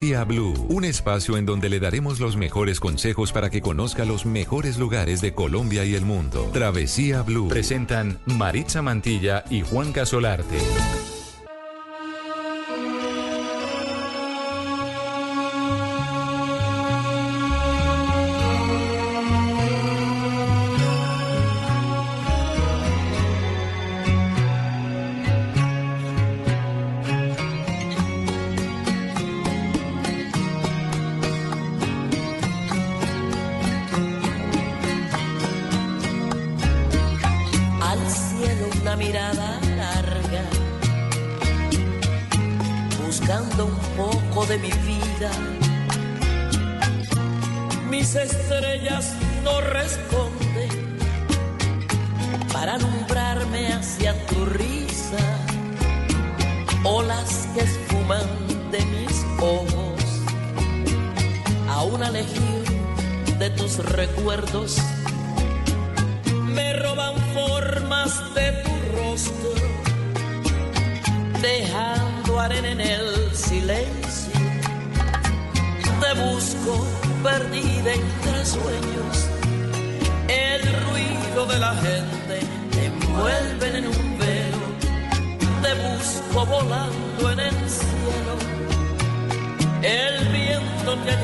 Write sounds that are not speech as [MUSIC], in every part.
Travesía Blue, un espacio en donde le daremos los mejores consejos para que conozca los mejores lugares de Colombia y el mundo. Travesía Blue. Presentan Maritza Mantilla y Juan Casolarte.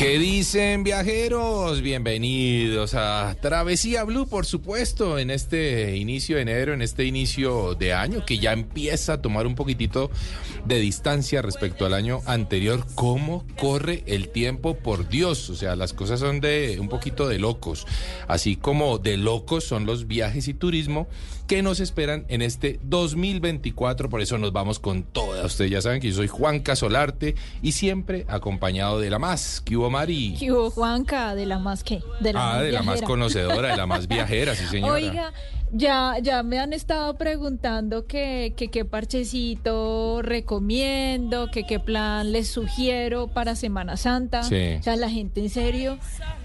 ¿Qué dicen viajeros? Bienvenidos a Travesía Blue, por supuesto, en este inicio de enero, en este inicio de año que ya empieza a tomar un poquitito de distancia respecto al año anterior. ¿Cómo corre el tiempo? Por Dios, o sea, las cosas son de un poquito de locos, así como de locos son los viajes y turismo que nos esperan en este 2024. Por eso nos vamos con toda. Ustedes ya saben que yo soy Juan Casolarte y siempre acompañado de la más. ¿Qué hubo, Mari? ¿Qué hubo, Juanca? ¿De la más qué? De la ah, más de la más conocedora, de la más [LAUGHS] viajera, sí, señora. Oiga, ya, ya me han estado preguntando que, que qué parchecito recomiendo, que qué plan les sugiero para Semana Santa. Sí. O sea, la gente en serio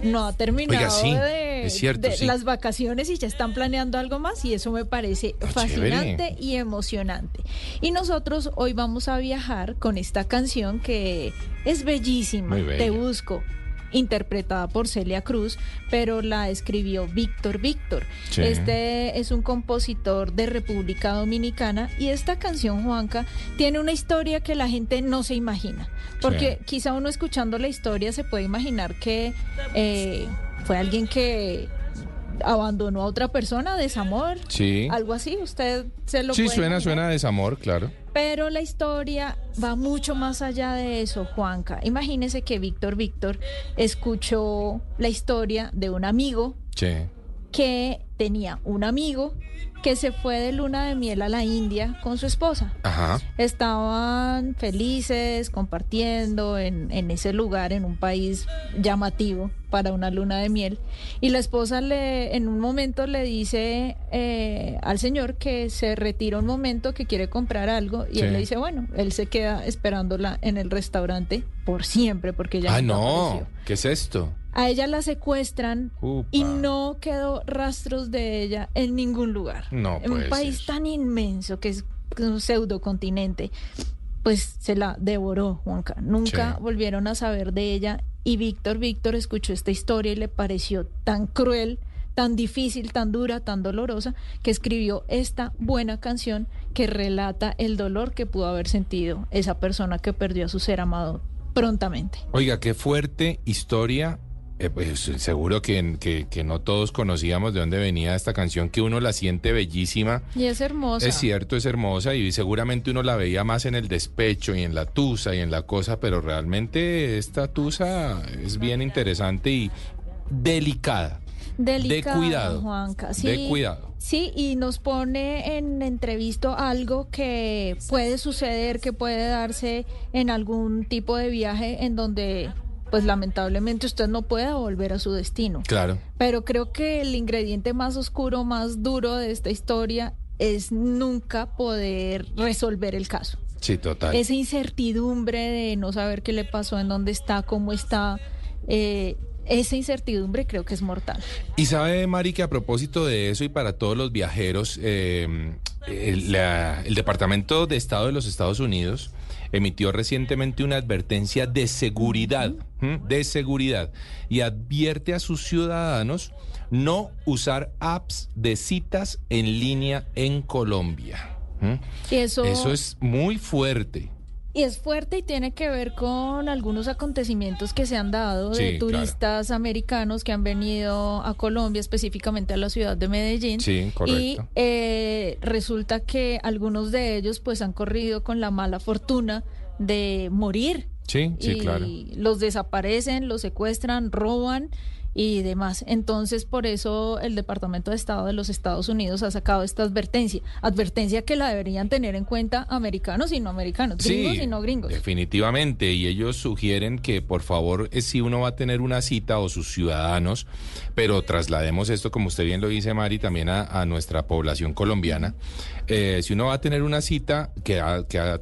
no ha terminado Oiga, sí, de, es cierto, de sí. las vacaciones y ya están planeando algo más y eso me parece Ah, fascinante chévere. y emocionante. Y nosotros hoy vamos a viajar con esta canción que es bellísima. Te busco interpretada por Celia Cruz, pero la escribió Víctor Víctor. Sí. Este es un compositor de República Dominicana y esta canción, Juanca, tiene una historia que la gente no se imagina. Porque quizá uno escuchando la historia se puede imaginar que eh, fue alguien que abandonó a otra persona, desamor, Sí. algo así. Usted se lo Sí, puede suena, imaginar? suena a desamor, claro. Pero la historia va mucho más allá de eso, Juanca. Imagínese que Víctor Víctor escuchó la historia de un amigo Sí. que tenía un amigo que se fue de luna de miel a la India con su esposa. Ajá. Estaban felices compartiendo en, en ese lugar, en un país llamativo para una luna de miel. Y la esposa le, en un momento le dice eh, al señor que se retira un momento, que quiere comprar algo. Y Sí. él le dice, bueno, él se queda esperándola en el restaurante por siempre, porque ya Ah, no. apareció. ¿Qué es esto? A ella la secuestran Upa. y no quedó rastros de ella en ningún lugar. No En un país ser. tan inmenso que es un pseudocontinente, pues se la devoró, Juanca. Nunca Sí. volvieron a saber de ella y Víctor Víctor escuchó esta historia y le pareció tan cruel, tan difícil, tan dura, tan dolorosa, que escribió esta buena canción que relata el dolor que pudo haber sentido esa persona que perdió a su ser amado prontamente. Oiga, qué fuerte historia. Eh, pues, seguro que, que, que no todos conocíamos de dónde venía esta canción, que uno la siente bellísima. Y es hermosa. Es cierto, es hermosa y seguramente uno la veía más en el despecho y en la tusa y en la cosa, pero realmente esta tusa es bien interesante y delicada. Delicada, de cuidado. Juanca. De cuidado. Sí, y nos pone en entrevisto algo que puede suceder, que puede darse en algún tipo de viaje en donde pues lamentablemente usted no pueda volver a su destino. Claro. Pero creo que el ingrediente más oscuro, más duro de esta historia es nunca poder resolver el caso. Sí, total. Esa incertidumbre de no saber qué le pasó, en dónde está, cómo está, eh, esa incertidumbre creo que es mortal. Y sabe, Mari, que a propósito de eso y para todos los viajeros, eh, el, la- el Departamento de Estado de los Estados Unidos emitió recientemente una advertencia de seguridad, de seguridad, y advierte a sus ciudadanos no usar apps de citas en línea en Colombia. Eso es muy fuerte. Y es fuerte y tiene que ver con algunos acontecimientos que se han dado de Sí, turistas americanos que han venido a Colombia, específicamente a la ciudad de Medellín. Sí, Y eh, resulta que algunos de ellos pues han corrido con la mala fortuna de morir. Sí, sí, y claro. los desaparecen, los secuestran, roban y demás. Entonces, por eso el Departamento de Estado de los Estados Unidos ha sacado esta advertencia. Advertencia que la deberían tener en cuenta americanos y no americanos, gringos y no gringos. Definitivamente, y ellos sugieren que por favor, eh, si uno va a tener una cita o sus ciudadanos, pero traslademos esto, como usted bien lo dice, Mari, también a, a nuestra población colombiana, eh, si uno va a tener una cita que ha, que, ha,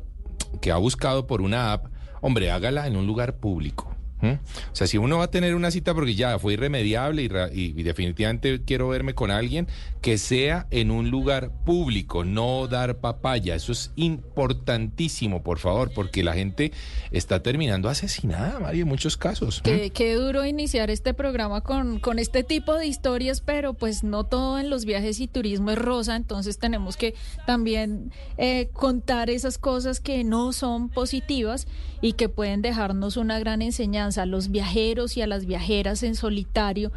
que ha buscado por una app, hombre, hágala en un lugar público. ¿M? O sea, si uno va a tener una cita porque ya fue irremediable y, y- y definitivamente quiero verme con alguien, que sea en un lugar público, no dar papaya. Eso es importantísimo, por favor, porque la gente está terminando asesinada, Mario, en muchos casos. ¿m? Qué, duro iniciar este programa con, con este tipo de historias, pero pues no todo en los viajes y turismo es rosa, entonces tenemos que también eh, contar esas cosas que no son positivas y que pueden dejarnos una gran enseñanza a los viajeros y a las viajeras en solitario.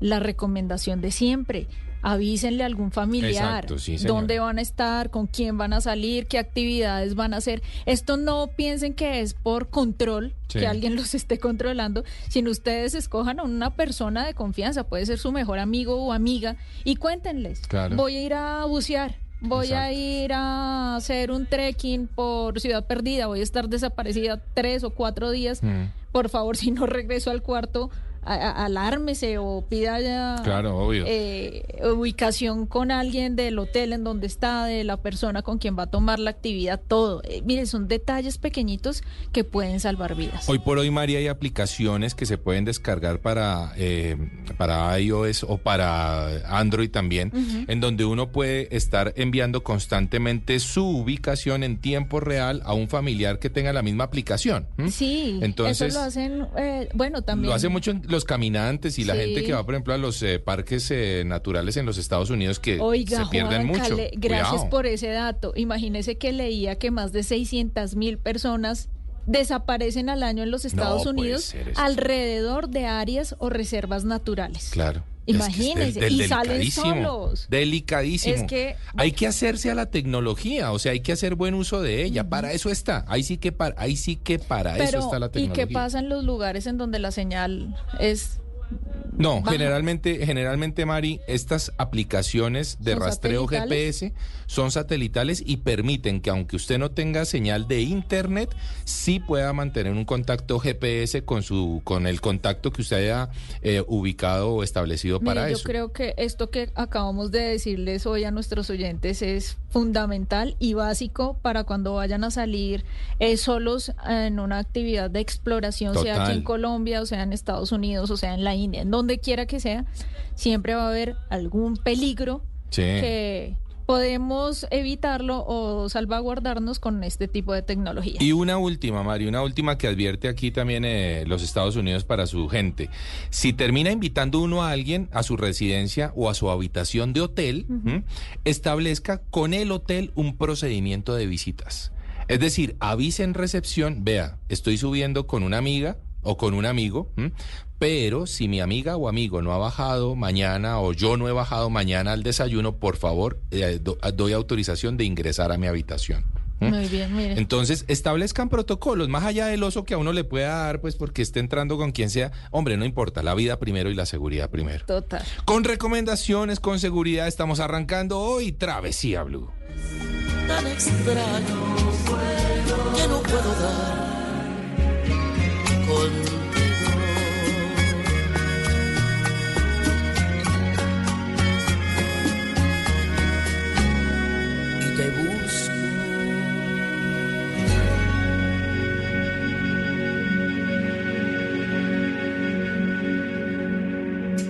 La recomendación de siempre. Avísenle a algún familiar Exacto, sí, señora. dónde van a estar, con quién van a salir, qué actividades van a hacer. Esto no piensen que es por control, Sí. que alguien los esté controlando, sino ustedes escojan a una persona de confianza, puede ser su mejor amigo o amiga, y cuéntenles, Claro. voy a ir a bucear. Voy a ir a hacer un trekking por Ciudad Perdida, voy a estar desaparecida tres o cuatro días. Mm. Por favor, [LAUGHS] si no regreso al cuarto, a- alármese o pida ya Claro, obvio. eh, ubicación con alguien del hotel en donde está, de la persona con quien va a tomar la actividad, todo. Eh, mire, son detalles pequeñitos que pueden salvar vidas. Hoy por hoy, María, hay aplicaciones que se pueden descargar para, eh, para iOS o para Android también, en donde uno puede estar enviando constantemente su ubicación en tiempo real a un familiar que tenga la misma aplicación. Sí, Entonces, eso lo hacen, eh, bueno, también. Lo hace mucho en los caminantes y la Sí. gente que va, por ejemplo, a los eh, parques eh, naturales en los Estados Unidos que Oiga, se pierden Juan mucho. Cale, gracias Cuidado. por ese dato. Imagínese que leía que más de 600 mil personas desaparecen al año en los Estados Unidos alrededor de áreas o reservas naturales. Claro. Imagínese, y salen solos. Delicadísimo. Es que- hay que hacerse a la tecnología, o sea, hay que hacer buen uso de ella. Para eso está. Ahí sí que para, ahí sí que para eso está la ¿y tecnología. qué pasa en los lugares en donde la señal es No, generalmente, generalmente, Mari, estas aplicaciones de ¿Son rastreo? GPS son satelitales y permiten que aunque usted no tenga señal de internet, sí pueda mantener un contacto GPS con su, con el contacto que usted haya eh, ubicado o establecido Mire, para yo eso. creo que esto que acabamos de decirles hoy a nuestros oyentes es fundamental y básico para cuando vayan a salir eh, solos en una actividad de exploración, sea aquí en Colombia, o sea en Estados Unidos, o sea en la India, en donde quiera que sea, siempre va a haber algún peligro Sí. que podemos evitarlo o salvaguardarnos con este tipo de tecnología. Y una última, Mario, una última que advierte aquí también eh, los Estados Unidos para su gente. Si termina invitando uno a alguien a su residencia o a su habitación de hotel, establezca con el hotel un procedimiento de visitas. Es decir, avise en recepción, vea, estoy subiendo con una amiga o con un amigo, ¿m? Pero si mi amiga o amigo no ha bajado mañana o yo no he bajado mañana al desayuno, por favor, eh, do- doy autorización de ingresar a mi habitación. ¿m? Muy bien, mire. Entonces, establezcan protocolos, más allá del oso que a uno le pueda dar, pues porque esté entrando con quien sea. Hombre, no importa, la vida primero y la seguridad primero. Total. Con recomendaciones, con seguridad, estamos arrancando hoy Travesía Blue. tan extraño que no puedo dar contigo.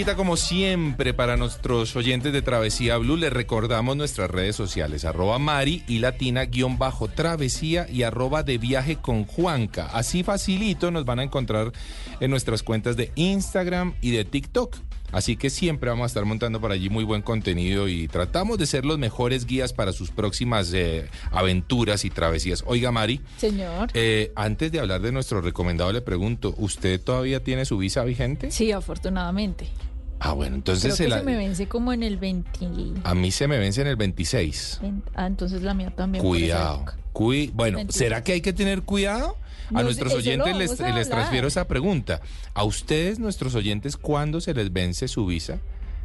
Musiquita como siempre para nuestros oyentes de Travesía Blue. Les recordamos nuestras redes sociales, arroba Mari y Latina guion bajo Travesía y arroba de viaje con Juanca. Así facilito nos van a encontrar en nuestras cuentas de Instagram y de TikTok. Así que siempre vamos a estar montando por allí muy buen contenido y tratamos de ser los mejores guías para sus próximas eh, aventuras y travesías. Oiga, Mari, Señor. eh, antes de hablar de nuestro recomendado, le pregunto, ¿usted todavía tiene su visa vigente? Sí, afortunadamente. Ah, bueno, entonces Creo se que la- se me vence como en el 20. a mí se me vence en el 26. Ah, entonces la mía también. Cuidado. Cui- bueno. ¿será que hay que tener cuidado? A No nuestros oyentes les, a transfiero esa pregunta. ¿A ustedes, nuestros oyentes, cuándo se les vence su visa?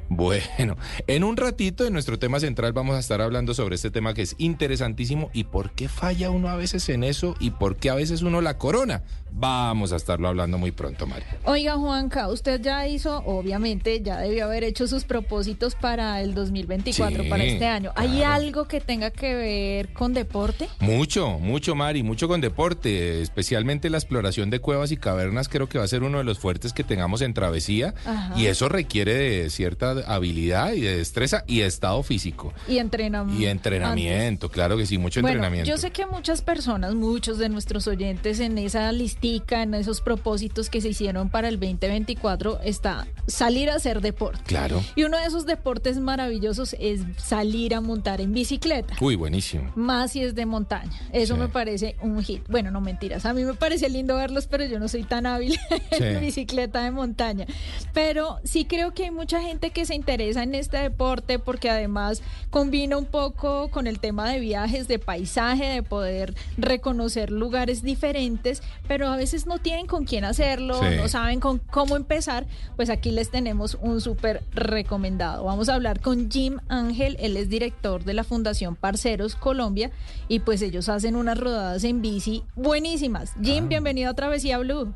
Bueno, en un ratito en nuestro tema central vamos a estar hablando sobre este tema que es interesantísimo y por qué falla uno a veces en eso y por qué a veces uno la corona. Vamos a estarlo hablando muy pronto, Mario. Oiga, Juanca, usted ya hizo, obviamente, ya debió haber hecho sus propósitos para el 2024, Sí, para este año. ¿Hay claro. algo que tenga que ver con deporte? Mucho, mucho, Mari, mucho con deporte, especialmente la exploración de cuevas y cavernas, creo que va a ser uno de los fuertes que tengamos en travesía Ajá. y eso requiere de cierta habilidad y de destreza y de estado físico Y entrenamiento. y entrenamiento, claro que sí, mucho Bueno, entrenamiento. yo sé que muchas personas, muchos de nuestros oyentes en esa listica, en esos propósitos que se hicieron para el 2024, está salir a hacer deporte. Claro. Y uno de esos deportes maravillosos es salir a montar en bicicleta. Uy, buenísimo. Más si es de montaña. Eso Sí. me parece un hit. Bueno, no mentiras. A mí me parece lindo verlos, pero yo no soy tan hábil [LAUGHS] en Sí. bicicleta de montaña. Pero sí creo que hay mucha gente que se interesa en este deporte porque además combina un poco con el tema de viajes, de paisaje, de poder reconocer lugares diferentes, pero a veces no tienen con quién hacerlo, Sí. no saben con cómo empezar. Pues aquí les tenemos un súper recomendado. Vamos a hablar con Jim Ángel, él es director de la Fundación Parceros Colombia y pues ellos hacen unas rodadas en bici buenísimas. Jim, bienvenido a Travesía Blue.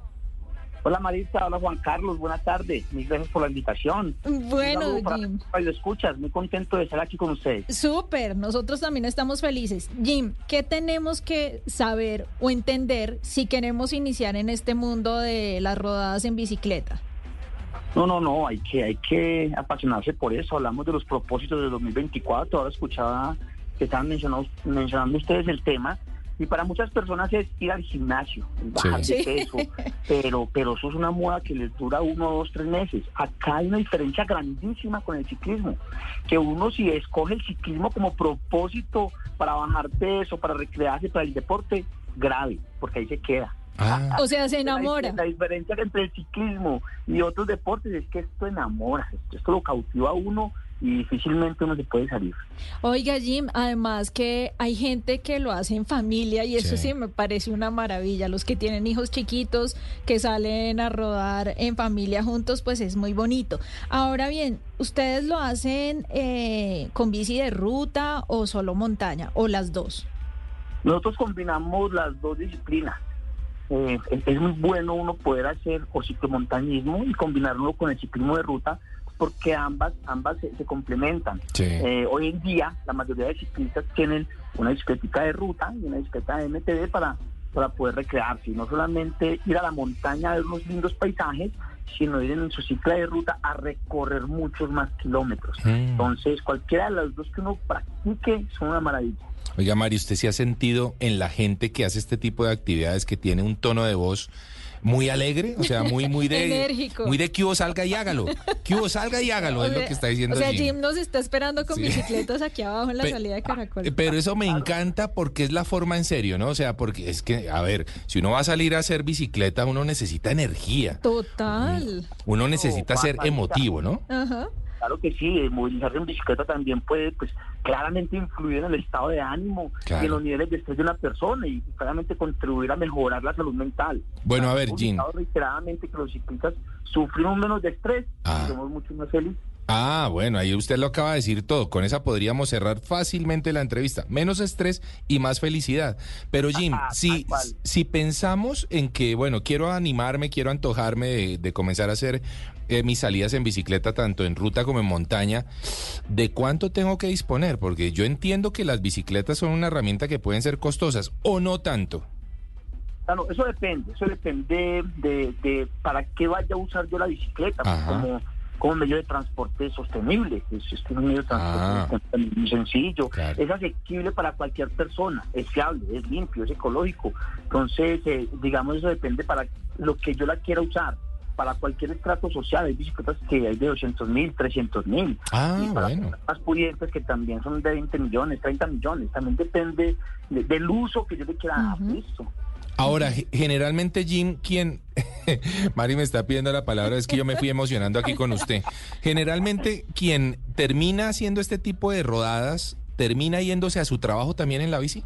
Hola Marisa, hola Juan Carlos, buenas tardes. Mil gracias por la invitación. Bueno, para Jim. todos los escuchas, muy contento de estar aquí con ustedes. Súper, nosotros también estamos felices. Jim, ¿qué tenemos que saber o entender si queremos iniciar en este mundo de las rodadas en bicicleta? No, no, no, hay que, hay que apasionarse por eso. Hablamos de los propósitos de 2024. Ahora escuchaba que estaban mencionando ustedes el tema. Y para muchas personas es ir al gimnasio, bajar Sí. de peso, [LAUGHS] pero, pero eso es una moda que les dura uno, dos, tres meses. Acá hay una diferencia grandísima con el ciclismo, que uno si escoge el ciclismo como propósito para bajar peso, para recrearse, para el deporte, grave, porque ahí se queda. Ah, O sea, se enamora. la diferencia entre el ciclismo y otros deportes es que esto enamora, esto, esto lo cautiva a uno y difícilmente uno se puede salir. Oiga, Jim, además que hay gente que lo hace en familia y eso Sí. sí, me parece una maravilla. Los que tienen hijos chiquitos que salen a rodar en familia juntos, pues es muy bonito. Ahora bien, ¿ustedes lo hacen eh, con bici de ruta o solo montaña o las dos? Nosotros combinamos las dos disciplinas. Eh, es, es muy bueno uno poder hacer o ciclomontañismo y combinarlo con el ciclismo de ruta porque ambas ambas se, se complementan. sí. Eh, hoy en día la mayoría de ciclistas tienen una bicicleta de ruta y una bicicleta de MTB para, para poder recrearse y no solamente ir a la montaña a ver unos lindos paisajes, sino ir en su cicla de ruta a recorrer muchos más kilómetros. Mm. Entonces cualquiera de las dos que uno practique son una maravilla. Oiga, Mari, ¿usted se ha sentido en la gente que hace este tipo de actividades, que tiene un tono de voz muy alegre, o sea, muy, muy [LAUGHS] de... Enérgico. Muy de que hubo salga y hágalo. Que hubo salga y hágalo, [LAUGHS] es lo que está diciendo O sea, Jim. Jim nos está esperando con Sí. bicicletas aquí abajo en la Pe- salida de Caracol. Eh, Pero eso me encanta porque es la forma en serio, ¿no? O sea, porque es que, a ver, si uno va a salir a hacer bicicleta, uno necesita energía. Total. Uno necesita ser Juanpa, emotivo, ¿no? Ajá. Claro que sí, eh, movilizarse en bicicleta también puede pues claramente influir en el estado de ánimo Claro. y en los niveles de estrés de una persona y claramente contribuir a mejorar la salud mental. Bueno, a ver, Jim. reiteradamente que los ciclistas sufrimos menos de estrés Ah. y somos mucho más felices. Ah, bueno, ahí usted lo acaba de decir todo. Con esa podríamos cerrar fácilmente la entrevista. Menos estrés y más felicidad. Pero [LAUGHS] Jim, si, si pensamos en que, bueno, quiero animarme, quiero antojarme de, de comenzar a hacer eh, mis salidas en bicicleta, tanto en ruta como en montaña, ¿de cuánto tengo que disponer? Porque yo entiendo que las bicicletas son una herramienta que pueden ser costosas o no tanto. Claro, eso depende, eso depende de, de para qué vaya a usar yo la bicicleta, pues, como, como medio de transporte sostenible. Es, es un medio de Ah. transporte muy sencillo, Claro. es asequible para cualquier persona, es fiable, es limpio, es ecológico. Entonces, eh, digamos, eso depende para lo que yo la quiera usar. Para cualquier estrato social, hay bicicletas que hay de 200 mil, 300 mil. Ah, y para bueno. más pudientes que también son de 20 millones, 30 millones. También depende de- del uso que yo le quiera dar. Ujú. Listo. Ahora, ge- generalmente Jim, quien... [LAUGHS] Mari me está pidiendo la palabra, es que yo me fui emocionando aquí con usted. Generalmente quien termina haciendo este tipo de rodadas, termina yéndose a su trabajo también en la bici.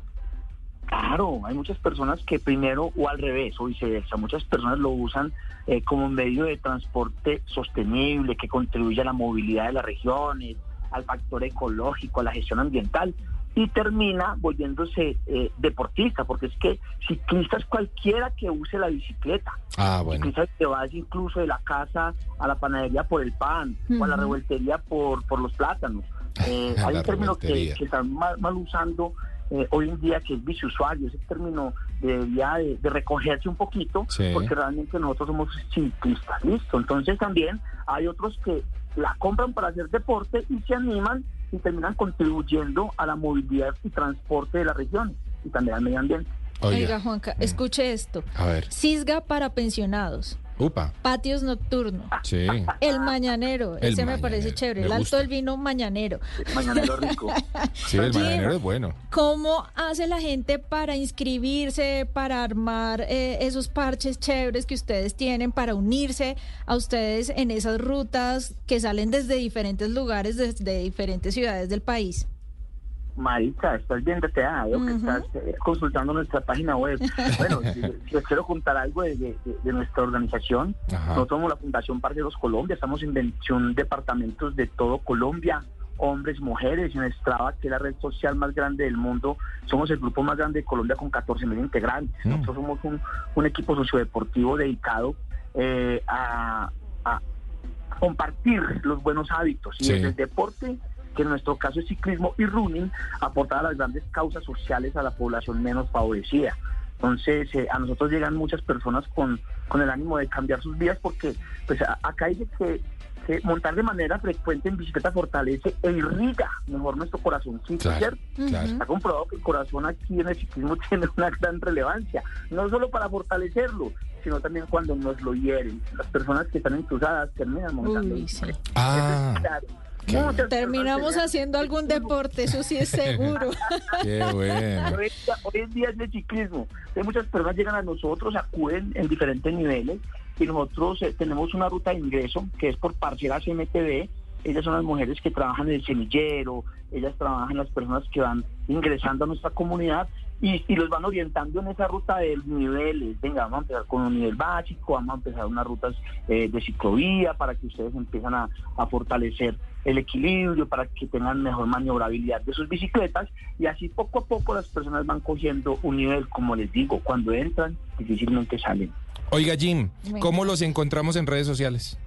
Claro, hay muchas personas que primero o al revés o viceversa, muchas personas lo usan eh, como medio de transporte sostenible que contribuye a la movilidad de las regiones, al factor ecológico, a la gestión ambiental y termina volviéndose eh, deportista, porque es que ciclista es cualquiera que use la bicicleta. Ah, bueno. Ciclista que vas incluso de la casa a la panadería por el pan o a la revueltería por, por los plátanos. [LAUGHS] Eh, hay un término que, que están mal, mal usando eh, hoy en día que es biciusuario. Ese término debería de, de recogerse un poquito Sí. porque realmente nosotros somos ciclistas. Listo. Entonces también hay otros que la compran para hacer deporte y se animan y terminan contribuyendo a la movilidad y transporte de la región y también al medio ambiente. Oiga, Oiga, Juanca, escuche esto. a ver. Cisga para pensionados, Upa, patios nocturnos, sí. el mañanero, El ese me parece chévere, me el alto del vino mañanero. Mañanero rico. [LAUGHS] Sí, el mañanero es bueno. ¿Cómo hace la gente para inscribirse, para armar eh, esos parches chéveres que ustedes tienen, para unirse a ustedes en esas rutas que salen desde diferentes lugares, desde diferentes ciudades del país? Marica, estás bien deteada, veo que estás eh, consultando nuestra página web. [LAUGHS] Bueno, les quiero contar algo de, de- de nuestra organización. Ajá. Nosotros somos la Fundación Parceros Colombia, estamos en 21 departamentos de todo Colombia, hombres, mujeres, en Strava, que es la red social más grande del mundo, somos el grupo más grande de Colombia con 14 mil integrantes. Mm. Nosotros somos un, un equipo sociodeportivo dedicado eh, a, a compartir los buenos hábitos y Sí. desde el deporte que en nuestro caso es ciclismo y running, aportar a las grandes causas sociales a la población menos favorecida. Entonces, eh, a nosotros llegan muchas personas con, con el ánimo de cambiar sus vidas porque pues a- acá dice que, que montar de manera frecuente en bicicleta fortalece e irriga mejor nuestro corazoncito, Claro, ¿cierto? claro. Está comprobado que el corazón aquí en el ciclismo [LAUGHS] tiene una gran relevancia, no solo para fortalecerlo, sino también cuando nos lo hieren. Las personas que están entusiasmadas terminan montando Uy, sí. Ah, Claro. Muchas Terminamos haciendo algún deporte, eso sí es seguro. [LAUGHS] qué bueno. Hoy, en día- hoy en día es de ciclismo. Hay muchas personas llegan a nosotros, acuden en diferentes niveles y nosotros eh, tenemos una ruta de ingreso que es por parcelas MTV. Ellas son las mujeres que trabajan en el semillero, ellas trabajan las personas que van ingresando a nuestra comunidad y, y los van orientando en esa ruta de niveles. Venga, vamos a empezar con un nivel básico, vamos a empezar unas rutas eh, de ciclovía para que ustedes empiezan a, a fortalecer el equilibrio, para que tengan mejor maniobrabilidad de sus bicicletas y así poco a poco las personas van cogiendo un nivel, como les digo, cuando entran difícilmente salen. Oiga, Jim. ¿cómo los encontramos en redes sociales?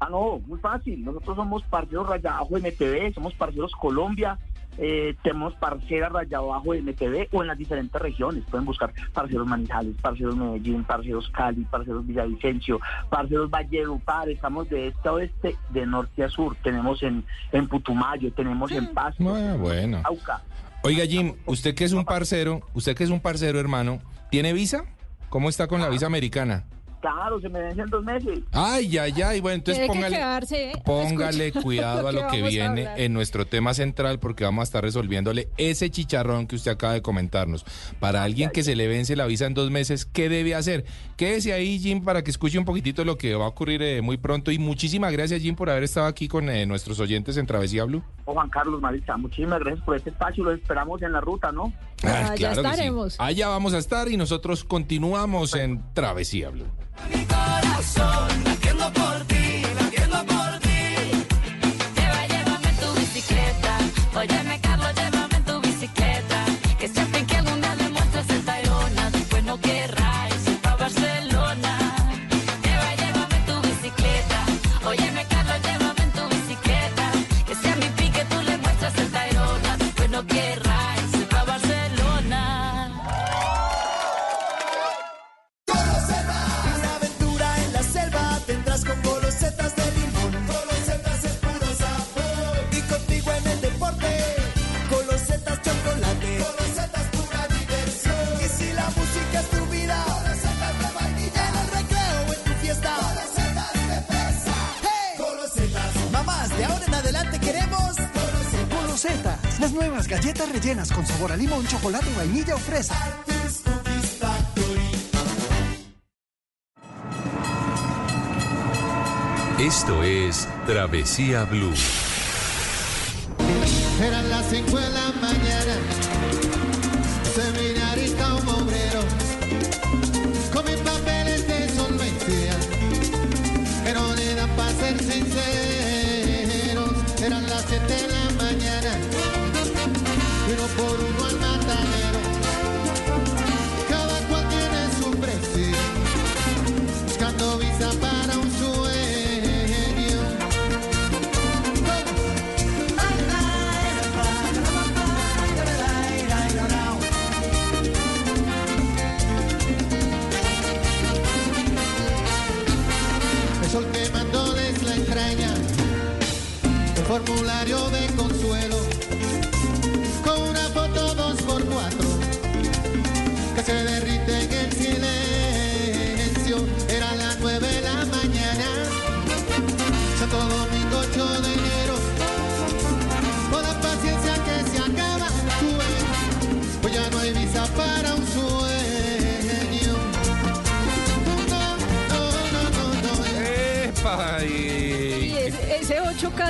Ah, no, muy fácil. Nosotros somos parceros raya abajo de MTV, somos parceros Colombia, eh, tenemos parcera raya abajo de MTV o en las diferentes regiones. Pueden buscar parceros Manizales, parceros Medellín, parceros Cali, parceros Villavicencio, parceros Valledupar. Estamos de este a oeste, de norte a sur. Tenemos en, en Putumayo, tenemos en Pasto, Ah, bueno. Auca. Oiga, Jim, usted que es un parcero, usted que es un parcero, hermano, ¿tiene visa? ¿Cómo está con la visa americana? Claro, se me vencen dos meses. Ay, ay, ay. Bueno, entonces Tiene que póngale, quedarse, ¿eh? póngale Escucha cuidado a lo que viene en nuestro tema central porque vamos a estar resolviéndole ese chicharrón que usted acaba de comentarnos. Para alguien que se le vence la visa en dos meses, ¿qué debe hacer? Quédese ahí, Jim, para que escuche un poquitito lo que va a ocurrir eh, muy pronto. Y muchísimas gracias, Jim, por haber estado aquí con eh, nuestros oyentes en Travesía Blue. O Juan Carlos Maritza, muchísimas gracias por este espacio. Los esperamos en la ruta, ¿no? Ah, ya claro que sí. estaremos. Allá vamos a estar y nosotros continuamos en Travesía Blue. Mi corazón, latiendo por sabor a limón, chocolate, vainilla o fresa. Esto es Travesía Blue. Eran las 5 de la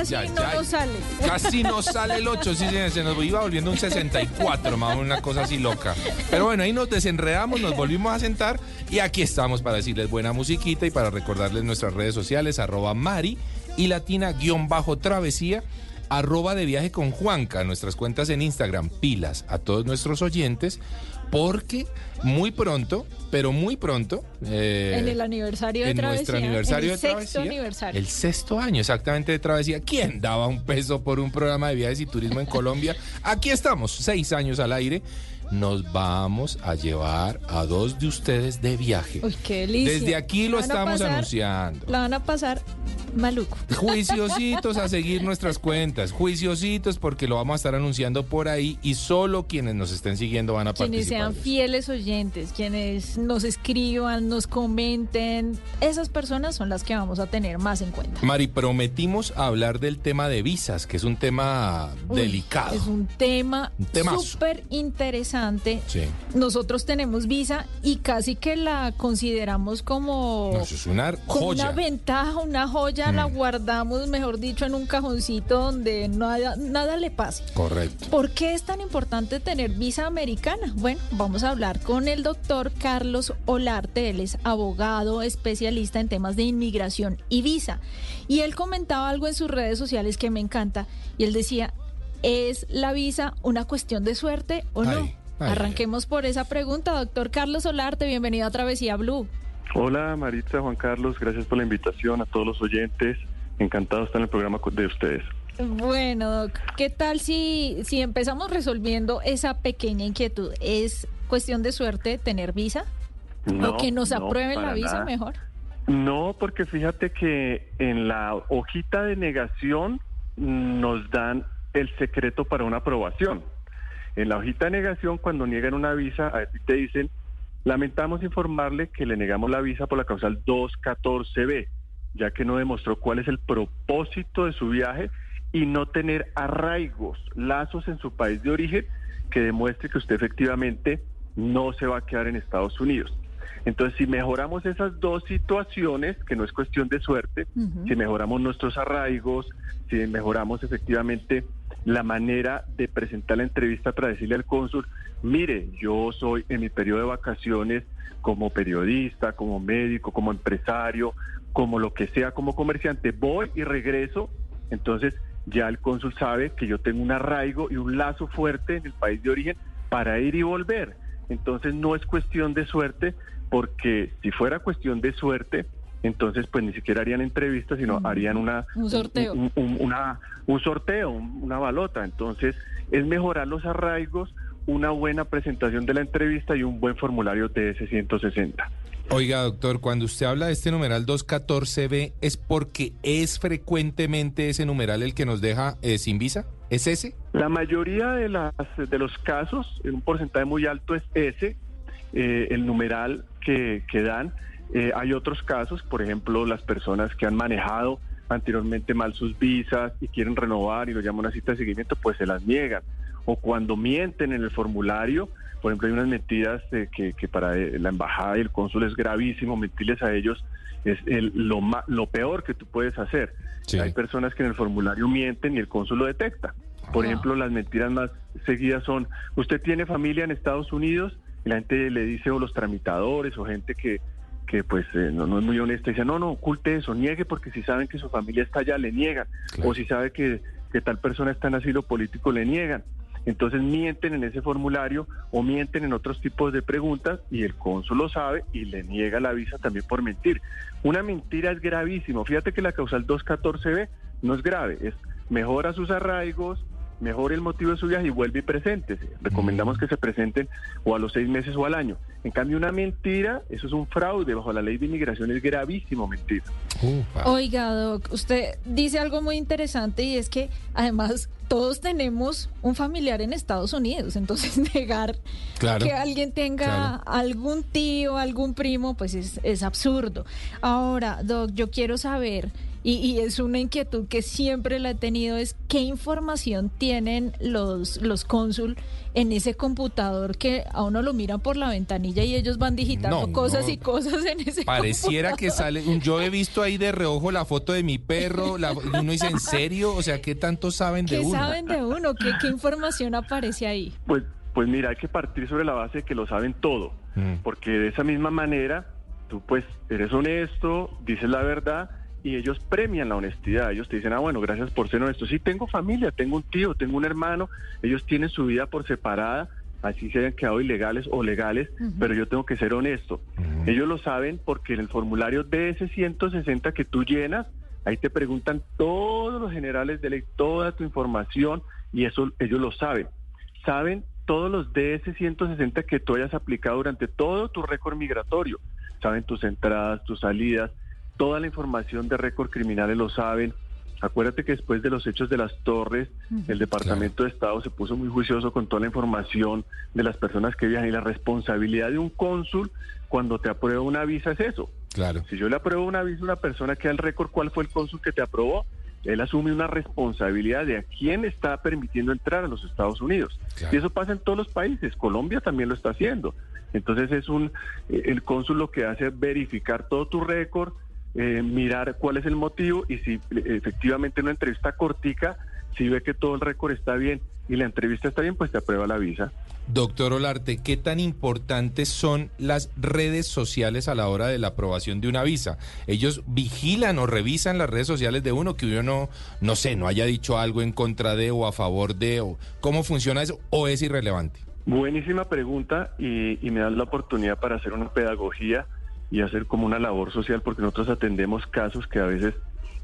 casi Ya, no ya. nos sale. Casi nos [LAUGHS] sale el 8, sí, se nos iba volviendo un 64, más una cosa así loca. Pero bueno, ahí nos desenredamos, nos volvimos a sentar y aquí estamos para decirles buena musiquita y para recordarles nuestras redes sociales, arroba Mari y Latina guion bajo travesía, arroba de viaje con Juanca, nuestras cuentas en Instagram, pilas a todos nuestros oyentes, porque muy pronto, pero muy pronto... eh, en el aniversario de en Travesía. nuestro aniversario en el de sexto Travesía. aniversario. El sexto año exactamente de Travesía. ¿Quién daba un peso por un programa de viajes y turismo en Colombia? Aquí estamos, seis años al aire. Nos vamos a llevar a dos de ustedes de viaje. Uy, qué delicia. Desde aquí lo estamos pasar- anunciando. La van a pasar maluco. Juiciositos a seguir nuestras cuentas, juiciositos porque lo vamos a estar anunciando por ahí y solo quienes nos estén siguiendo van a Quienes participar. sean fieles oyentes, quienes nos escriban, nos comenten, esas personas son las que vamos a tener más en cuenta. Mari, prometimos hablar del tema de visas, que es un tema Uy, delicado. Es un tema Un súper interesante. Sí. Nosotros tenemos visa y casi que la consideramos como, No, eso es una como joya. una ventaja, una joya, la Mm. guardamos, mejor dicho, en un cajoncito donde nada, nada le pase. Correcto. ¿Por qué es tan importante tener visa americana? Bueno, vamos a hablar con el doctor Carlos Olarte, él es abogado especialista en temas de inmigración y visa. Y él comentaba algo en sus redes sociales que me encanta, y él decía, ¿es la visa una cuestión de suerte o no? Ay, ay, Arranquemos por esa pregunta, doctor Carlos Olarte, bienvenido a Travesía Blue. Hola Maritza, Juan Carlos, gracias por la invitación a todos los oyentes. Encantado de estar en el programa de ustedes. Bueno, doc, ¿qué tal si, si empezamos resolviendo esa pequeña inquietud? ¿Es cuestión de suerte tener visa? No, ¿O que nos no, aprueben la visa nada. mejor? No, porque fíjate que en la hojita de negación nos dan el secreto para una aprobación. En la hojita de negación, cuando niegan una visa, a ti te dicen Lamentamos informarle que le negamos la visa por la causal 214B, ya que no demostró cuál es el propósito de su viaje y no tener arraigos, lazos en su país de origen que demuestre que usted efectivamente no se va a quedar en Estados Unidos. Entonces, si mejoramos esas dos situaciones, que no es cuestión de suerte, si mejoramos nuestros arraigos, si mejoramos efectivamente la manera de presentar la entrevista para decirle al cónsul, mire, yo soy en mi periodo de vacaciones como periodista, como médico, como empresario, como lo que sea, como comerciante, voy y regreso, entonces ya el cónsul sabe que yo tengo un arraigo y un lazo fuerte en el país de origen para ir y volver. Entonces no es cuestión de suerte, porque si fuera cuestión de suerte, entonces pues ni siquiera harían entrevistas, sino harían una Un sorteo. un, un- una, un sorteo, un- una balota. Entonces es mejorar los arraigos, una buena presentación de la entrevista y un buen formulario TS-160. Oiga, doctor, cuando usted habla de este numeral 214B, ¿es porque es frecuentemente ese numeral el que nos deja eh, sin visa? ¿Es ese? La mayoría de, las, de los casos, en un porcentaje muy alto, es ese, eh, el numeral que, que dan. Eh, hay otros casos, por ejemplo, las personas que han manejado anteriormente mal sus visas y quieren renovar y lo llaman una cita de seguimiento, pues se las niegan. O cuando mienten en el formulario, por ejemplo, hay unas mentiras eh, que, que para eh, la embajada y el cónsul es gravísimo, mentirles a ellos es el- lo, ma- lo peor que tú puedes hacer. Sí. Hay personas que en el formulario mienten y el cónsul lo detecta. Por Ah. ejemplo, las mentiras más seguidas son, usted tiene familia en Estados Unidos, y la gente le dice, o los tramitadores, o gente que, que pues eh, no, no es muy honesta, dice, no, no, oculte eso, niegue, porque si saben que su familia está allá, le niegan. Claro. O si sabe que, que tal persona está en asilo político, le niegan. Entonces mienten en ese formulario o mienten en otros tipos de preguntas y el cónsul lo sabe y le niega la visa también por mentir. Una mentira es gravísimo. Fíjate que la causal 214B no es grave, es mejora sus arraigos, mejora el motivo de su viaje y vuelve y preséntese. Recomendamos que se presenten o a los seis meses o al año. En cambio, una mentira, eso es un fraude. Bajo la ley de inmigración es gravísimo mentir. Oiga, Doc, usted dice algo muy interesante y es que además todos tenemos un familiar en Estados Unidos, entonces [LAUGHS] negar Claro. que alguien tenga Claro. algún tío, algún primo, pues es, es absurdo. Ahora, Doc, yo quiero saber, y, y es una inquietud que siempre la he tenido, es qué información tienen los, los cónsul en ese computador que a uno lo miran por la ventanilla y ellos van digitando No, cosas no. y cosas en ese Pareciera que computador. sale. un- Yo he visto ahí de reojo la foto de mi perro. La, y uno dice, ¿en serio? O sea, ¿qué tanto saben de ¿Qué uno? saben de uno? ¿Qué, ¿Qué información aparece ahí? Pues, pues mira, hay que partir sobre la base de que lo saben todo. Mm. porque de esa misma manera tú pues eres honesto, dices la verdad y ellos premian la honestidad. Ellos te dicen, ah, bueno, gracias por ser honesto. Sí, tengo familia, tengo un tío, tengo un hermano, ellos tienen su vida por separada, así se hayan quedado ilegales o legales, pero yo tengo que ser honesto. Ellos lo saben porque en el formulario DS-160 que tú llenas, ahí te preguntan todos los generales de ley, toda tu información y eso ellos lo saben. Saben todos los DS-160 que tú hayas aplicado durante todo tu récord migratorio. Saben tus entradas, tus salidas, toda la información de récord criminales lo saben. Acuérdate que después de los hechos de las torres, el Departamento de Estado se puso muy juicioso con toda la información de las personas que viajan y la responsabilidad de un cónsul cuando te aprueba una visa es eso. Claro. Si yo le apruebo una visa a una persona que da el récord, ¿cuál fue el cónsul que te aprobó? Él asume una responsabilidad de a quién está permitiendo entrar a los Estados Unidos. Claro. Y eso pasa en todos los países. Colombia también lo está haciendo. Entonces es un eh, el cónsul lo que hace es verificar todo tu récord, eh, mirar cuál es el motivo y si eh, efectivamente en una entrevista cortica, si ve que todo el récord está bien y la entrevista está bien, pues te aprueba la visa. Doctor Olarte, ¿qué tan importantes son las redes sociales a la hora de la aprobación de una visa? Ellos vigilan o revisan las redes sociales de uno que uno no, no sé, no haya dicho algo en contra de o a favor de o cómo funciona eso o es irrelevante. Buenísima pregunta y, y me das la oportunidad para hacer una pedagogía y hacer como una labor social porque nosotros atendemos casos que a veces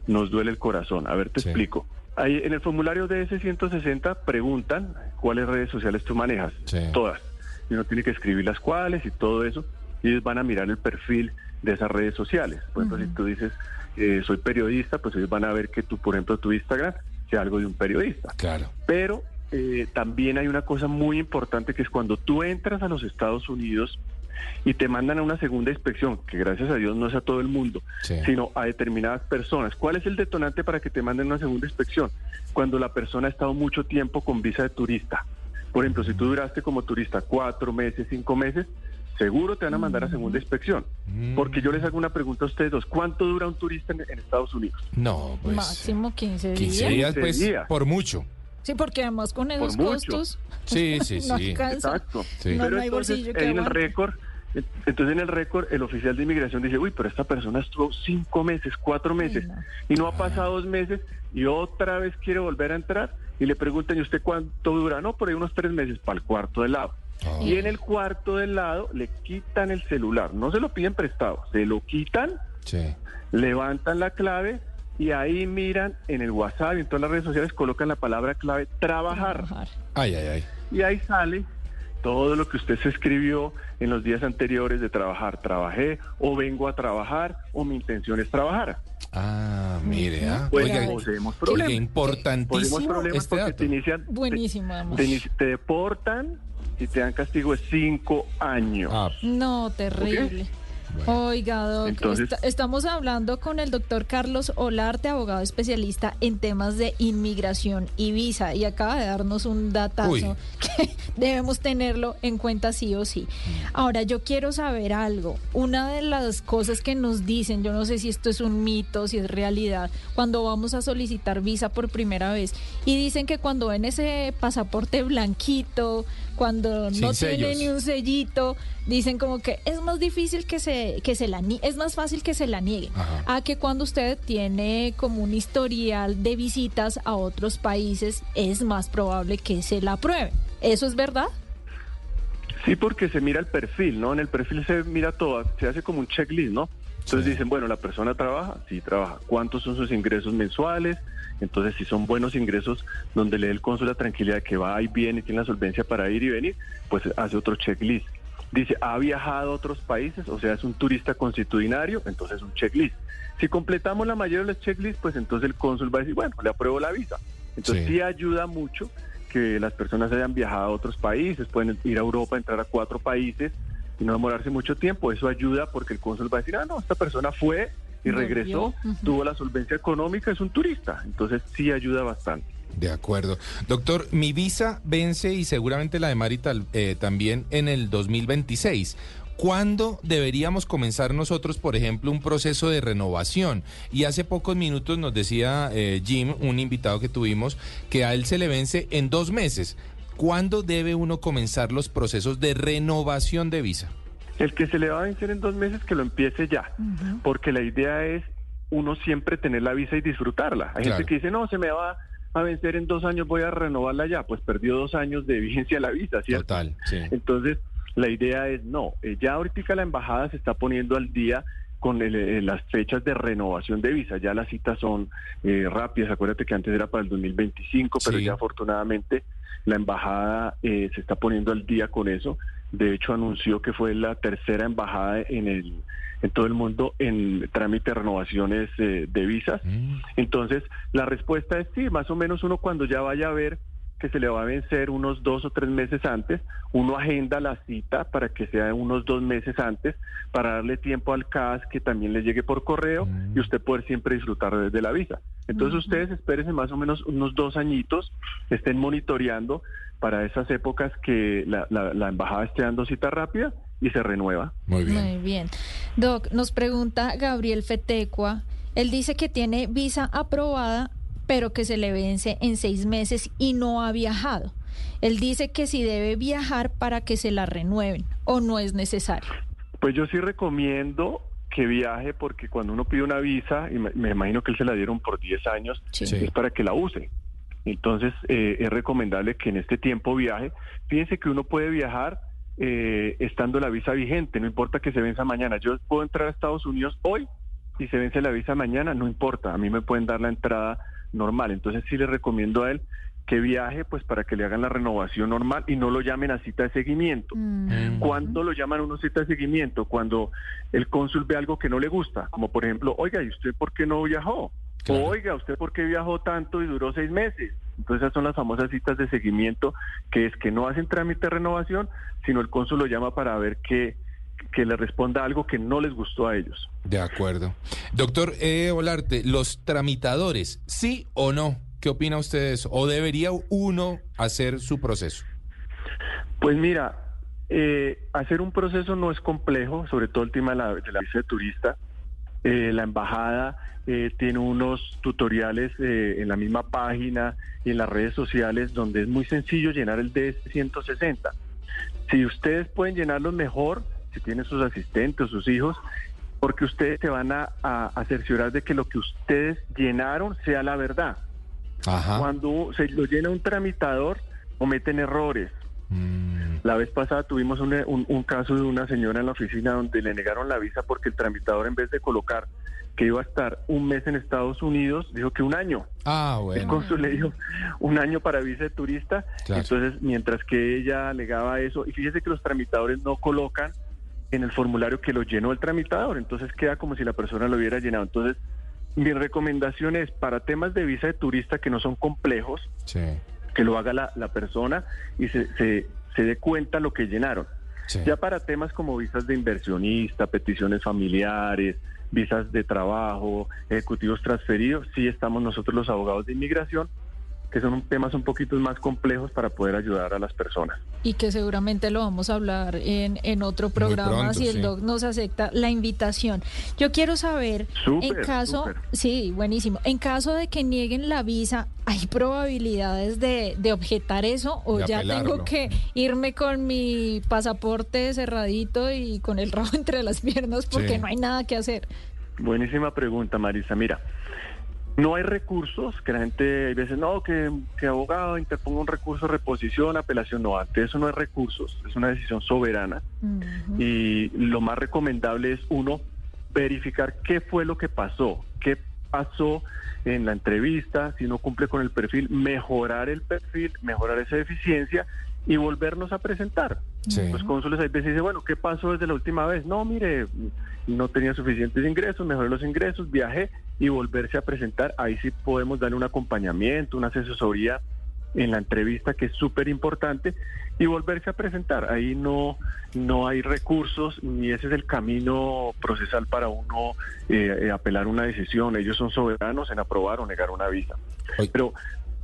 nos duele el corazón. A ver, te Sí. explico. Ahí en el formulario de ese 160 preguntan cuáles redes sociales tú manejas. Sí. Todas. Y uno tiene que escribir las cuales y todo eso. Y ellos van a mirar el perfil de esas redes sociales. Por ejemplo, si tú dices eh, soy periodista, pues ellos van a ver que tú, por ejemplo, tu Instagram sea algo de un periodista. Claro. Pero eh, también hay una cosa muy importante que es cuando tú entras a los Estados Unidos, y te mandan a una segunda inspección, que gracias a Dios no es a todo el mundo, Sí. sino a determinadas personas. ¿Cuál es el detonante para que te manden una segunda inspección? Cuando la persona ha estado mucho tiempo con visa de turista. Por ejemplo, si tú duraste como turista cuatro meses, cinco meses, seguro te van a mandar a segunda inspección. Porque yo les hago una pregunta a ustedes dos. ¿Cuánto dura un turista en, en Estados Unidos? No, pues. Máximo 15 días. 15 días, 15 pues, días. por mucho. Sí, porque además con esos costos Sí, sí, [LAUGHS] no sí. alcanza. Exacto. Sí. No, Pero no hay entonces, bolsillo que en el récord, entonces en el récord el oficial de inmigración dice, uy, pero esta persona estuvo cinco meses, cuatro meses, no. y no ha pasado dos meses, y otra vez quiere volver a entrar, y le preguntan, ¿y usted cuánto dura? No, por ahí unos tres meses, para el cuarto del lado. Ah. Y en el cuarto del lado le quitan el celular, no se lo piden prestado, se lo quitan, Sí. levantan la clave, y ahí miran en el WhatsApp y en todas las redes sociales colocan la palabra clave trabajar. Trabajar. Ay, ay, ay. Y ahí sale todo lo que usted se escribió en los días anteriores de trabajar. Trabajé o vengo a trabajar o mi intención es trabajar. Ah, mire, ah. Pues Oiga, poseemos oiga, problemas. importantísimo problemas este porque dato. te inician, Buenísimo, además. te, inici- te deportan y te dan castigo de cinco años. Ah, No, terrible. Oiga, doc, Entonces- esta- estamos hablando con el doctor Carlos Olarte, abogado especialista en temas de inmigración y visa, y acaba de darnos un datazo Uy. [LAUGHS] que debemos tenerlo en cuenta sí o sí. Ahora, yo quiero saber algo. Una de las cosas que nos dicen, yo no sé si esto es un mito, si es realidad, cuando vamos a solicitar visa por primera vez, y dicen que cuando ven ese pasaporte blanquito, cuando Sin no tiene sellos. ni un sellito, dicen como que es más difícil que se que se la nie- es más fácil que se la nieguen Ajá. a que cuando usted tiene como un historial de visitas a otros países es más probable que se la aprueben. ¿Eso es verdad? Sí, porque se mira el perfil, ¿no? En el perfil se mira todo, se hace como un checklist, ¿no? Entonces Sí. dicen, bueno, la persona trabaja, sí trabaja. ¿Cuántos son sus ingresos mensuales? Entonces, si son buenos ingresos donde le dé el cónsul la tranquilidad que va y viene y tiene la solvencia para ir y venir, pues hace otro checklist. Dice, ¿ha viajado a otros países? O sea, es un turista constitucionario, entonces un checklist. Si completamos la mayoría de los checklists, pues entonces el cónsul va a decir, bueno, le apruebo la visa. Entonces Sí. sí ayuda mucho que las personas hayan viajado a otros países, pueden ir a Europa, entrar a cuatro países y no demorarse mucho tiempo. Eso ayuda porque el cónsul va a decir, ah, no, esta persona fue y regresó, tuvo la solvencia económica, es un turista. Entonces sí ayuda bastante. De acuerdo. Doctor, mi visa vence y seguramente la de Marital eh, también en el 2026. ¿Cuándo deberíamos comenzar nosotros, por ejemplo, un proceso de renovación? Y hace pocos minutos nos decía eh, Jim, un invitado que tuvimos, que a él se le vence en dos meses. ¿Cuándo debe uno comenzar los procesos de renovación de visa? El que se le va a vencer en dos meses, que lo empiece ya, porque la idea es uno siempre tener la visa y disfrutarla. Hay Claro. gente que dice, no, se me va a vencer en dos años, voy a renovarla ya. Pues perdió dos años de vigencia la visa, ¿cierto? Total, sí. Entonces, la idea es no, eh, ya ahorita la embajada se está poniendo al día con el, eh, las fechas de renovación de visa, ya las citas son eh, rápidas, acuérdate que antes era para el 2025, pero Sí. ya afortunadamente la embajada eh, se está poniendo al día con eso, de hecho anunció que fue la tercera embajada en el en todo el mundo en trámite de renovaciones eh, de visas. Mm, Entonces, la respuesta es sí, más o menos uno cuando ya vaya a ver que se le va a vencer unos dos o tres meses antes, uno agenda la cita para que sea unos dos meses antes, para darle tiempo al CAS que también le llegue por correo Mm. y usted poder siempre disfrutar desde la visa. Entonces ustedes espérense más o menos unos dos añitos, estén monitoreando para esas épocas que la, la- la embajada esté dando cita rápida y se renueva. Muy bien. Muy bien. Doc, nos pregunta Gabriel Fetecua. Él dice que tiene visa aprobada, pero que se le vence en seis meses y no ha viajado. Él dice que si debe viajar para que se la renueven o no es necesario. Pues yo sí recomiendo que viaje porque cuando uno pide una visa, y me, imagino que él se la dieron por 10 años. Sí. es para que la use. Entonces eh, es recomendable que en este tiempo viaje. Fíjense que uno puede viajar eh, estando la visa vigente, no importa que se venza mañana. Yo puedo entrar a Estados Unidos hoy y se vence la visa mañana, no importa, a mí me pueden dar la entrada normal. Entonces sí le recomiendo a él que viaje pues para que le hagan la renovación normal y no lo llamen a cita de seguimiento. Mm. ¿Cuándo lo llaman a una cita de seguimiento? Cuando el cónsul ve algo que no le gusta, como por ejemplo, oiga, ¿y usted por qué no viajó? Claro. O, oiga, ¿usted por qué viajó tanto y duró seis meses? Entonces esas son las famosas citas de seguimiento, que es que no hacen trámite de renovación, sino el cónsul lo llama para ver qué, que le responda algo que no les gustó a ellos. De acuerdo. Doctor eh, Olarte, los tramitadores, ¿sí o no? ¿Qué opina usted de eso? ¿O debería uno hacer su proceso? Pues mira, eh, hacer un proceso no es complejo, sobre todo el tema de la, de la visa de turista. Eh, la embajada eh, tiene unos tutoriales en la misma página y en las redes sociales donde es muy sencillo llenar el DS-160. Si ustedes pueden llenarlo mejor, si tienen sus asistentes o sus hijos, porque ustedes se van a, a, a cerciorar de que lo que ustedes llenaron sea la verdad. Ajá. Cuando se lo llena un tramitador, cometen errores. Mm, La vez pasada tuvimos un, un- un caso de una señora en la oficina donde le negaron la visa porque el tramitador en vez de colocar que iba a estar un mes en Estados Unidos, dijo que un año. Ah, El cónsul le dijo un año para visa de turista. Claro. Entonces, mientras que ella alegaba eso, y fíjese que los tramitadores no colocan en el formulario que lo llenó el tramitador, entonces queda como si la persona lo hubiera llenado. Entonces, mi recomendación es para temas de visa de turista que no son complejos, Sí, que lo haga la, la persona y se, se, se dé cuenta lo que llenaron. sí. Ya para temas como visas de inversionista, peticiones familiares, visas de trabajo, ejecutivos transferidos, sí estamos nosotros los abogados de inmigración, que son un- temas un poquito más complejos para poder ayudar a las personas. y que seguramente lo vamos a hablar en, en otro programa pronto, si el sí. doc nos acepta la invitación. Yo quiero saber, en caso, sí, buenísimo, en caso de que nieguen la visa, ¿hay probabilidades de, de objetar eso o De ya apelarlo. tengo que irme con mi pasaporte cerradito y con el rabo [LAUGHS] entre las piernas porque Sí. no hay nada que hacer? Buenísima pregunta, Marisa. Mira, no hay recursos, que la gente a veces, no, que, que abogado interponga un recurso, reposición, apelación, no, ante eso no hay recursos, es una decisión soberana. Y lo más recomendable es uno verificar qué fue lo que pasó, qué pasó en la entrevista, si no cumple con el perfil, mejorar el perfil, mejorar esa eficiencia y volvernos a presentar. Sí. Los cónsules hay veces dicen, bueno, ¿qué pasó desde la última vez? No, mire, no tenía suficientes ingresos, mejoré los ingresos, viajé y volverse a presentar. Ahí sí podemos darle un acompañamiento, una asesoría en la entrevista que es súper importante y volverse a presentar. Ahí no, no hay recursos ni ese es el camino procesal para uno eh, apelar una decisión. Ellos son soberanos en aprobar o negar una visa. Pero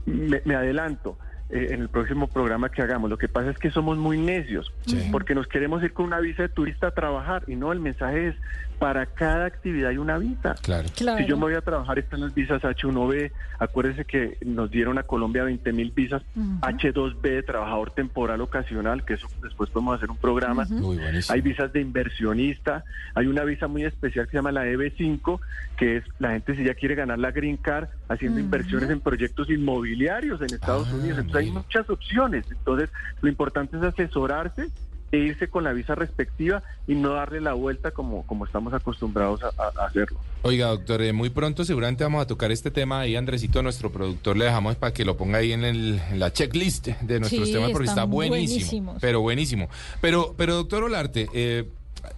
me, me adelanto. Eh, en el próximo programa que hagamos. Lo que pasa es que somos muy necios, Sí. porque nos queremos ir con una visa de turista a trabajar y no, el mensaje es, para cada actividad hay una visa. Claro. Claro. Si yo me voy a trabajar, están las visas H1B. Acuérdense que nos dieron a Colombia 20 mil visas Ujú. H2B de trabajador temporal ocasional, que eso después podemos hacer un programa. Muy buenísimo. Hay visas de inversionista, hay una visa muy especial que se llama la EB5, que es la gente si ya quiere ganar la Green Card haciendo inversiones en proyectos inmobiliarios en Estados Ah, Unidos. Entonces hay muchas opciones. Entonces lo importante es asesorarse e irse con la visa respectiva y no darle la vuelta como, como estamos acostumbrados a- hacerlo. Oiga, doctor, eh, muy pronto seguramente vamos a tocar este tema ahí, Andresito, nuestro productor, le dejamos para que lo ponga ahí en, el- en la checklist de nuestros Sí, temas porque está buenísimo. buenísimos. Pero buenísimo. Pero, pero doctor Olarte, eh,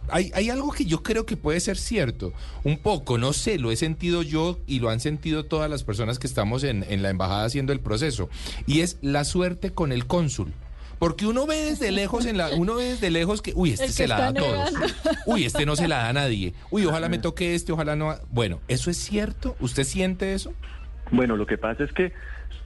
hay, hay algo que yo creo que puede ser cierto, un poco, no sé, lo he sentido yo y lo han sentido todas las personas que estamos en, en la embajada haciendo el proceso, y es la suerte con el cónsul. Porque uno ve desde lejos, en la, [LAUGHS] uno ve desde lejos que, uy, este que se la da a todos. negando. [LAUGHS] Uy, este no se la da a nadie. Uy, ojalá me toque este, ojalá no. Bueno, ¿eso es cierto? ¿Usted siente eso? Bueno, lo que pasa es que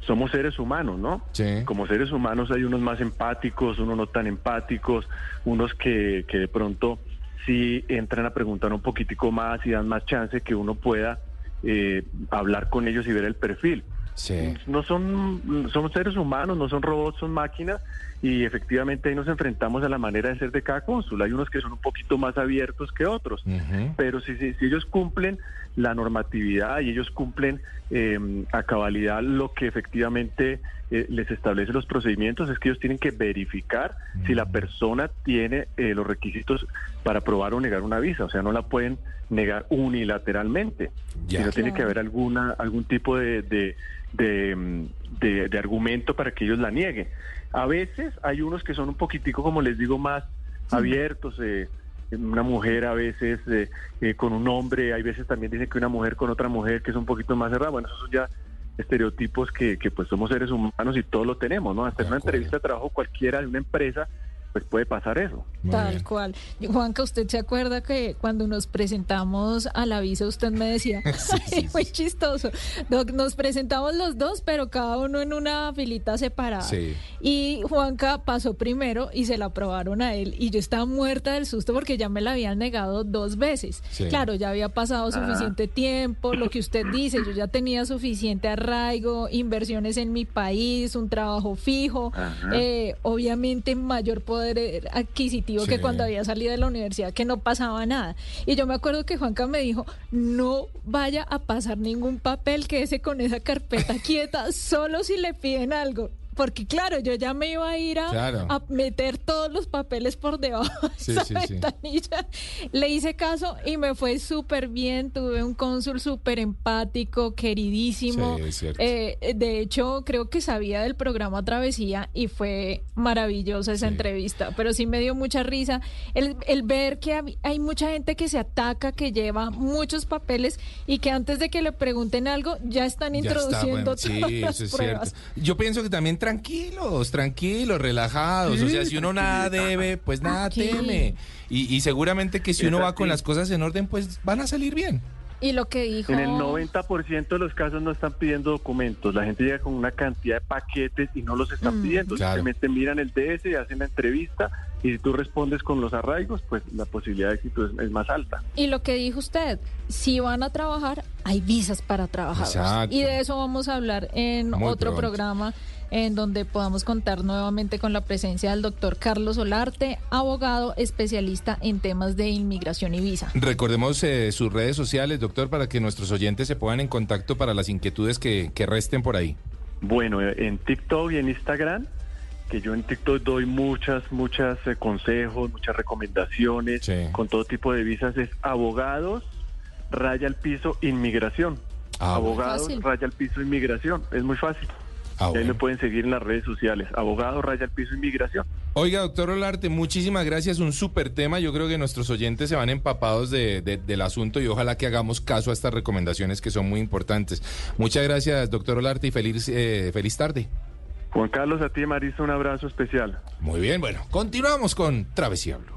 somos seres humanos, ¿no? Sí. Como seres humanos hay unos más empáticos, unos no tan empáticos, unos que, que de pronto sí entran a preguntar un poquitico más y dan más chance que uno pueda eh, hablar con ellos y ver el perfil. Sí. No son, son seres humanos, no son robots, son máquinas y efectivamente ahí nos enfrentamos a la manera de ser de cada cónsul. Hay unos que son un poquito más abiertos que otros pero si, si, si ellos cumplen la normatividad y ellos cumplen eh, a cabalidad lo que efectivamente eh, les establece los procedimientos, es que ellos tienen que verificar si la persona tiene eh, los requisitos para aprobar o negar una visa, o sea, no la pueden negar unilateralmente, Ya. sino tiene que haber alguna algún tipo de, de, de, de- de argumento para que ellos la nieguen. A veces hay unos que son un poquitico, como les digo, más abiertos, eh, una mujer a veces eh, eh, con un hombre, hay veces también dicen que una mujer con otra mujer que es un poquito más cerrada, bueno, esos son ya estereotipos que, que pues somos seres humanos y todos lo tenemos, ¿no? Hasta en una entrevista de trabajo cualquiera de una empresa, pues puede pasar eso. Tal cual. Y, Juanca, ¿usted se acuerda que cuando nos presentamos a la visa usted me decía, [LAUGHS] "Ay, [LAUGHS] muy chistoso, Doc, nos presentamos los dos, pero cada uno en una filita separada. Sí. Y Juanca pasó primero y se la aprobaron a él. Y yo estaba muerta del susto porque ya me la habían negado dos veces. Sí. Claro, ya había pasado suficiente tiempo, lo que usted dice, yo ya tenía suficiente arraigo, inversiones en mi país, un trabajo fijo, eh, obviamente mayor poder adquisitivo que cuando había salido de la universidad, que no pasaba nada. Y yo me acuerdo que Juanca me dijo, no vaya a pasar ningún papel, quédese con esa carpeta [LAUGHS] quieta, solo si le piden algo. Porque claro, yo ya me iba a ir a, Claro. a meter todos los papeles por debajo de Sí, esa sí, sí. ventanilla. Le hice caso y me fue súper bien. Tuve un cónsul súper empático, queridísimo. Sí, es cierto. Eh, de hecho, creo que sabía del programa Travesía y fue maravillosa esa entrevista. Pero sí me dio mucha risa el, el ver que hay mucha gente que se ataca, que lleva muchos papeles y que antes de que le pregunten algo ya están Ya está, introduciendo bueno, todas las es pruebas. Yo pienso que también tranquilos, tranquilos, relajados. o sea, si uno nada debe, pues nada teme. Y, y seguramente que si uno va con las cosas en orden, pues van a salir bien. Y lo que dijo... En el 90% de los casos no están pidiendo documentos. La gente llega con una cantidad de paquetes y no los están Mm. pidiendo. Claro. Simplemente miran el DS y hacen la entrevista. Y si tú respondes con los arraigos, pues la posibilidad de éxito es, es más alta. Y lo que dijo usted, si van a trabajar, hay visas para trabajadores. Exacto. Y de eso vamos a hablar en Muy otro pronto. programa en donde podamos contar nuevamente con la presencia del doctor Carlos Solarte, abogado especialista en temas de inmigración y visa. Recordemos eh, sus redes sociales, doctor, para que nuestros oyentes se pongan en contacto para las inquietudes que, que resten por ahí. Bueno, eh, en TikTok y en Instagram, que yo en TikTok doy muchas, muchas eh, consejos, muchas recomendaciones Sí. con todo tipo de visas, es abogados, raya al piso, inmigración. Ah, abogados, Fácil. raya al piso, inmigración. Es muy fácil. Ah, Y ahí bueno. me pueden seguir en las redes sociales. Abogado, raya al piso, inmigración. Oiga, doctor Olarte, muchísimas gracias. Un súper tema. Yo creo que nuestros oyentes se van empapados de- de- del asunto y ojalá que hagamos caso a estas recomendaciones que son muy importantes. Muchas gracias, doctor Olarte, y feliz, eh, feliz tarde. Juan Carlos, a ti, Marisa, un abrazo especial. Muy bien, bueno, continuamos con Travesía Blue.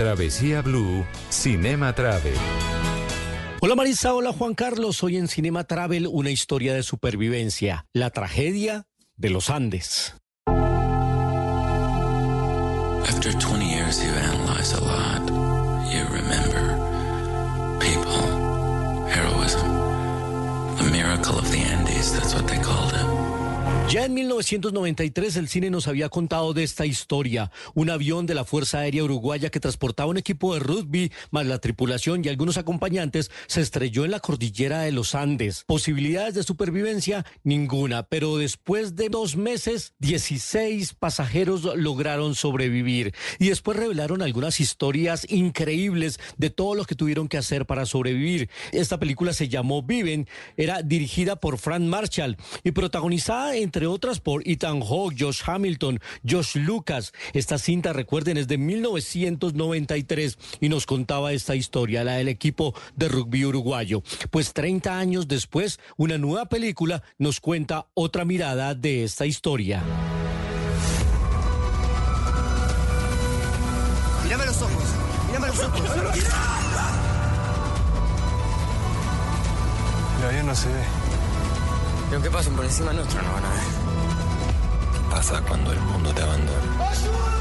Travesía Blue, Cinema Travel. Hola Marisa, hola Juan Carlos. Hoy en Cinema Travel una historia de supervivencia, la tragedia de los Andes. After 20 years, you analyze a lot. You remember people, heroism, the miracle of the Andes, that's what they called it. Ya en 1993 el cine nos había contado de esta historia. Un avión de la Fuerza Aérea Uruguaya que transportaba un equipo de rugby más la tripulación y algunos acompañantes se estrelló en la cordillera de los Andes. Posibilidades de supervivencia ninguna, pero después de dos meses 16 pasajeros lograron sobrevivir y después revelaron algunas historias increíbles de todo lo que tuvieron que hacer para sobrevivir. Esta película se llamó Viven, era dirigida por Frank Marshall y protagonizada entre otras por Ethan Hawke, Josh Hamilton, Josh Lucas. Esta cinta, recuerden, es de 1993 y nos contaba esta historia, la del equipo de rugby uruguayo. Pues 30 años después, una nueva película nos cuenta otra mirada de esta historia. Mírame los ojos, mírame los ojos. No se ve. Pero que pasen por encima nuestro no van a ver. ¿Qué pasa cuando el mundo te abandona?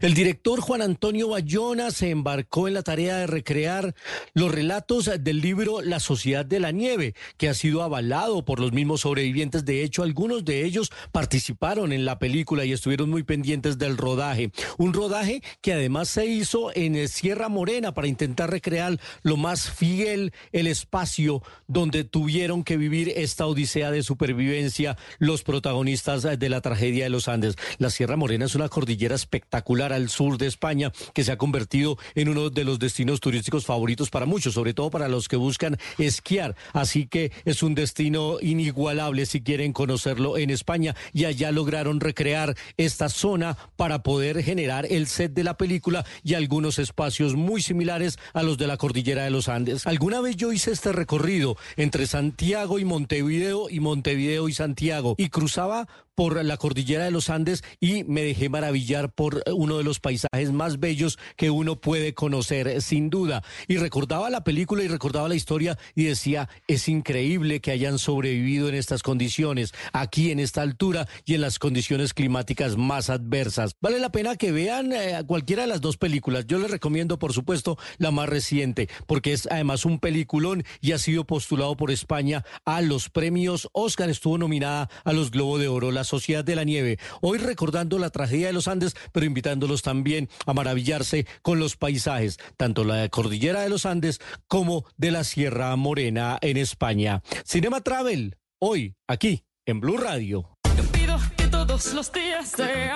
El director Juan Antonio Bayona se embarcó en la tarea de recrear los relatos del libro La Sociedad de la Nieve, que ha sido avalado por los mismos sobrevivientes. De hecho, algunos de ellos participaron en la película y estuvieron muy pendientes del rodaje. Un rodaje que además se hizo en Sierra Morena para intentar recrear lo más fiel el espacio donde tuvieron que vivir esta odisea de supervivencia los protagonistas de la tragedia de los Andes. La Sierra Morena es una cordillera espectacular al sur de España, que se ha convertido en uno de los destinos turísticos favoritos para muchos, sobre todo para los que buscan esquiar. Así que es un destino inigualable si quieren conocerlo en España. Y allá lograron recrear esta zona para poder generar el set de la película y algunos espacios muy similares a los de la cordillera de los Andes. Alguna vez yo hice este recorrido entre Santiago y Montevideo y Montevideo y Santiago y cruzaba por la cordillera de los Andes y me dejé maravillar por uno de los paisajes más bellos que uno puede conocer, sin duda. Y recordaba la película y recordaba la historia y decía, es increíble que hayan sobrevivido en estas condiciones, aquí en esta altura y en las condiciones climáticas más adversas. Vale la pena que vean eh, cualquiera de las dos películas. Yo les recomiendo, por supuesto, la más reciente, porque es además un peliculón y ha sido postulado por España a los premios Oscar. Estuvo nominada a los Globo de Oro. Sociedad de la Nieve. Hoy recordando la tragedia de los Andes, pero invitándolos también a maravillarse con los paisajes, tanto la cordillera de los Andes como de la Sierra Morena en España. Cinema Travel, hoy aquí en Blue Radio. Yo pido que todos los días de.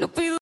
No pido